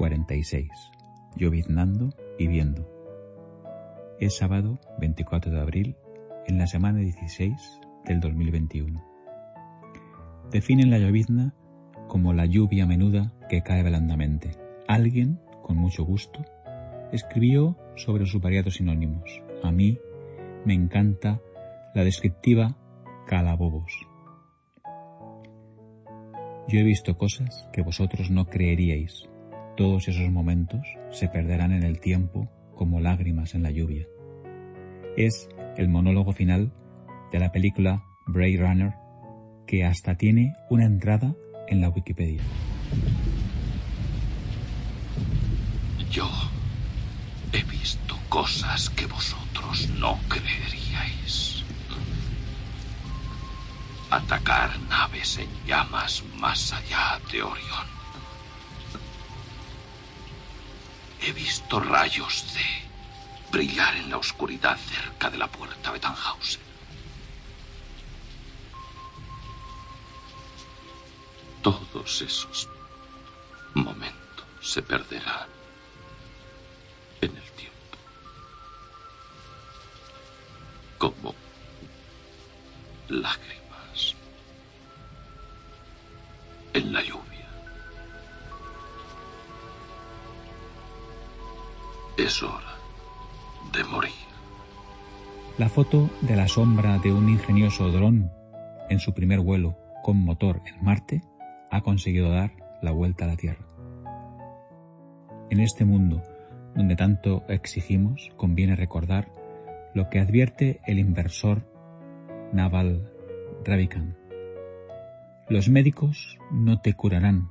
46. Lloviznando y viendo. Es sábado 24 de abril en la semana 16 del 2021. Definen la llovizna como la lluvia menuda que cae blandamente. Alguien, con mucho gusto, escribió sobre sus variados sinónimos. A mí me encanta la descriptiva calabobos. Yo he visto cosas que vosotros no creeríais. Todos esos momentos se perderán en el tiempo como lágrimas en la lluvia. Es el monólogo final de la película Blade Runner que hasta tiene una entrada en la Wikipedia. Yo he visto cosas que vosotros no creeríais. Atacar naves en llamas más allá de Orión. He visto rayos de brillar en la oscuridad cerca de la puerta de Tannhausen. Todos esos momentos se perderán en el tiempo. Como lágrimas en la lluvia. Es hora de morir. La foto de la sombra de un ingenioso dron en su primer vuelo con motor en Marte ha conseguido dar la vuelta a la Tierra. En este mundo donde tanto exigimos, conviene recordar lo que advierte el inversor Naval Ravikant. Los médicos no te curarán,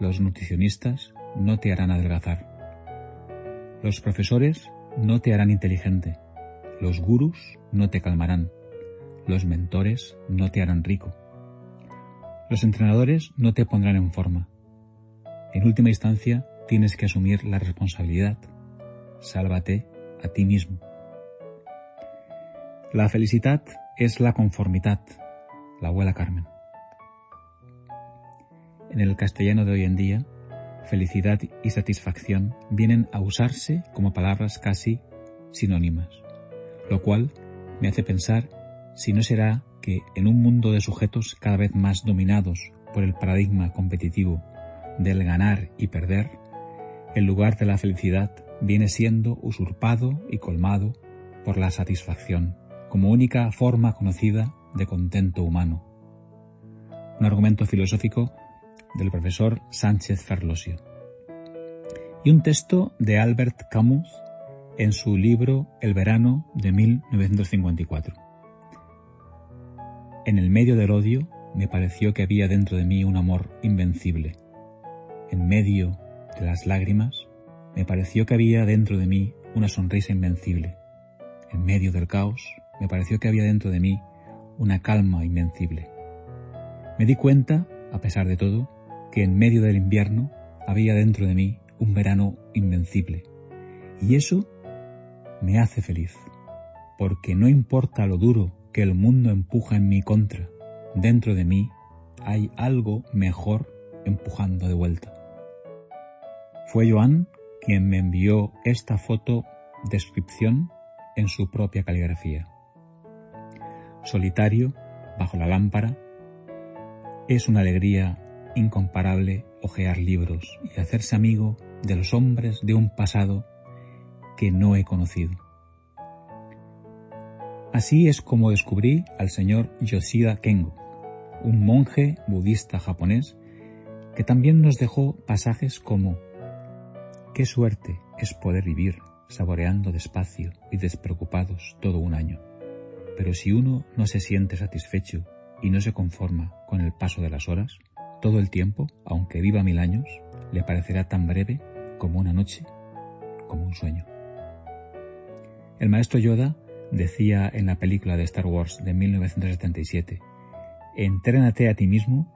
los nutricionistas no te harán adelgazar, los profesores no te harán inteligente, los gurús no te calmarán, los mentores no te harán rico los entrenadores no te pondrán en forma. En última instancia, tienes que asumir la responsabilidad. Sálvate a ti mismo. La felicidad es la conformidad, la abuela Carmen. En el castellano de hoy en día, felicidad y satisfacción vienen a usarse como palabras casi sinónimas, lo cual me hace pensar si no será que en un mundo de sujetos cada vez más dominados por el paradigma competitivo del ganar y perder, el lugar de la felicidad viene siendo usurpado y colmado por la satisfacción, como única forma conocida de contento humano. Un argumento filosófico del profesor Sánchez Ferlosio. Y un texto de Albert Camus en su libro El verano de 1954. En el medio del odio me pareció que había dentro de mí un amor invencible. En medio de las lágrimas me pareció que había dentro de mí una sonrisa invencible. En medio del caos me pareció que había dentro de mí una calma invencible. Me di cuenta, a pesar de todo, que en medio del invierno había dentro de mí un verano invencible. Y eso me hace feliz, porque no importa lo duro que el mundo empuja en mi contra. Dentro de mí hay algo mejor empujando de vuelta. Fue Joan quien me envió esta foto descripción en su propia caligrafía. Solitario, bajo la lámpara, es una alegría incomparable hojear libros y hacerse amigo de los hombres de un pasado que no he conocido. Así es como descubrí al señor Yoshida Kengo, un monje budista japonés que también nos dejó pasajes como Qué suerte es poder vivir saboreando despacio y despreocupados todo un año. Pero si uno no se siente satisfecho y no se conforma con el paso de las horas, todo el tiempo, aunque viva mil años, le parecerá tan breve como una noche, como un sueño. El maestro Yoda decía en la película de Star Wars de 1977, entrénate a ti mismo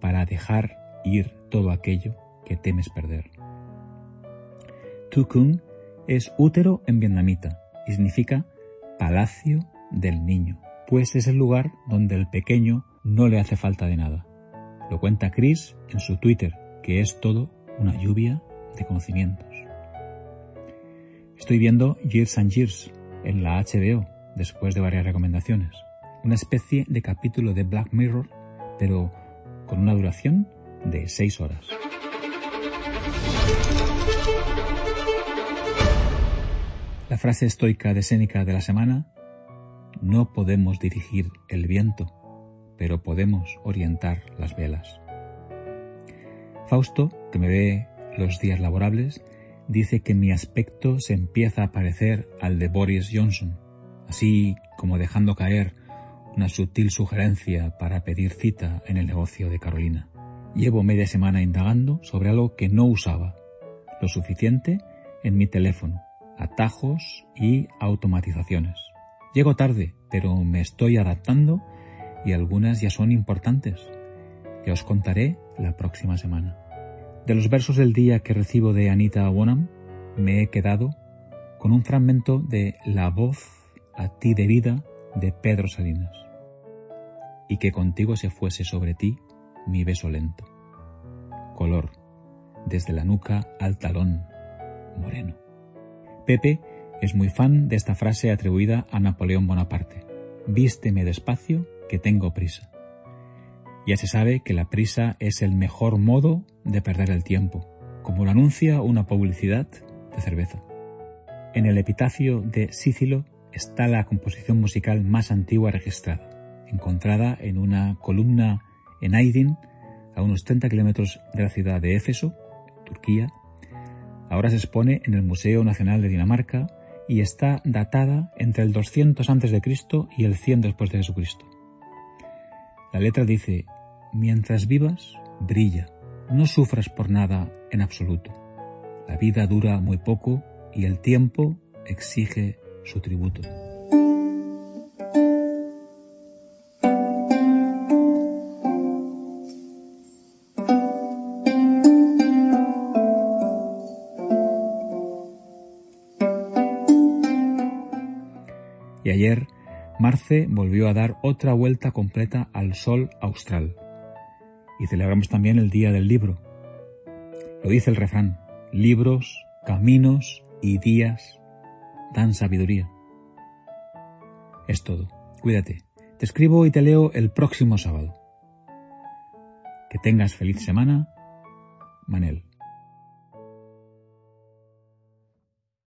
para dejar ir todo aquello que temes perder. Tukung es útero en vietnamita y significa palacio del niño, pues es el lugar donde el pequeño no le hace falta de nada. Lo cuenta Chris en su Twitter, que es todo una lluvia de conocimientos. Estoy viendo Years and Years en la HBO después de varias recomendaciones. Una especie de capítulo de Black Mirror, pero con una duración de seis horas. La frase estoica de Séneca de la semana, no podemos dirigir el viento, pero podemos orientar las velas. Fausto, que me ve los días laborables, dice que mi aspecto se empieza a parecer al de Boris Johnson, así como dejando caer una sutil sugerencia para pedir cita en el negocio de Carolina. Llevo media semana indagando sobre algo que no usaba, lo suficiente en mi teléfono, atajos y automatizaciones. Llego tarde, pero me estoy adaptando y algunas ya son importantes, que os contaré la próxima semana. De los versos del día que recibo de Anita Bonham, me he quedado con un fragmento de La voz a ti de vida de Pedro Salinas. Y que contigo se fuese sobre ti mi beso lento. Color, desde la nuca al talón, moreno. Pepe es muy fan de esta frase atribuida a Napoleón Bonaparte. Vísteme despacio, que tengo prisa. Ya se sabe que la prisa es el mejor modo de perder el tiempo, como lo anuncia una publicidad de cerveza. En el epitafio de Sícilo está la composición musical más antigua registrada, encontrada en una columna en Aydin, a unos 30 kilómetros de la ciudad de Éfeso, Turquía. Ahora se expone en el Museo Nacional de Dinamarca y está datada entre el 200 a.C. y el 100 después de Jesucristo. La letra dice, mientras vivas, brilla, no sufras por nada en absoluto. La vida dura muy poco y el tiempo exige su tributo. Y ayer, Marce volvió a dar otra vuelta completa al sol austral. Y celebramos también el Día del Libro. Lo dice el refrán, libros, caminos y días dan sabiduría. Es todo. Cuídate. Te escribo y te leo el próximo sábado. Que tengas feliz semana. Manel.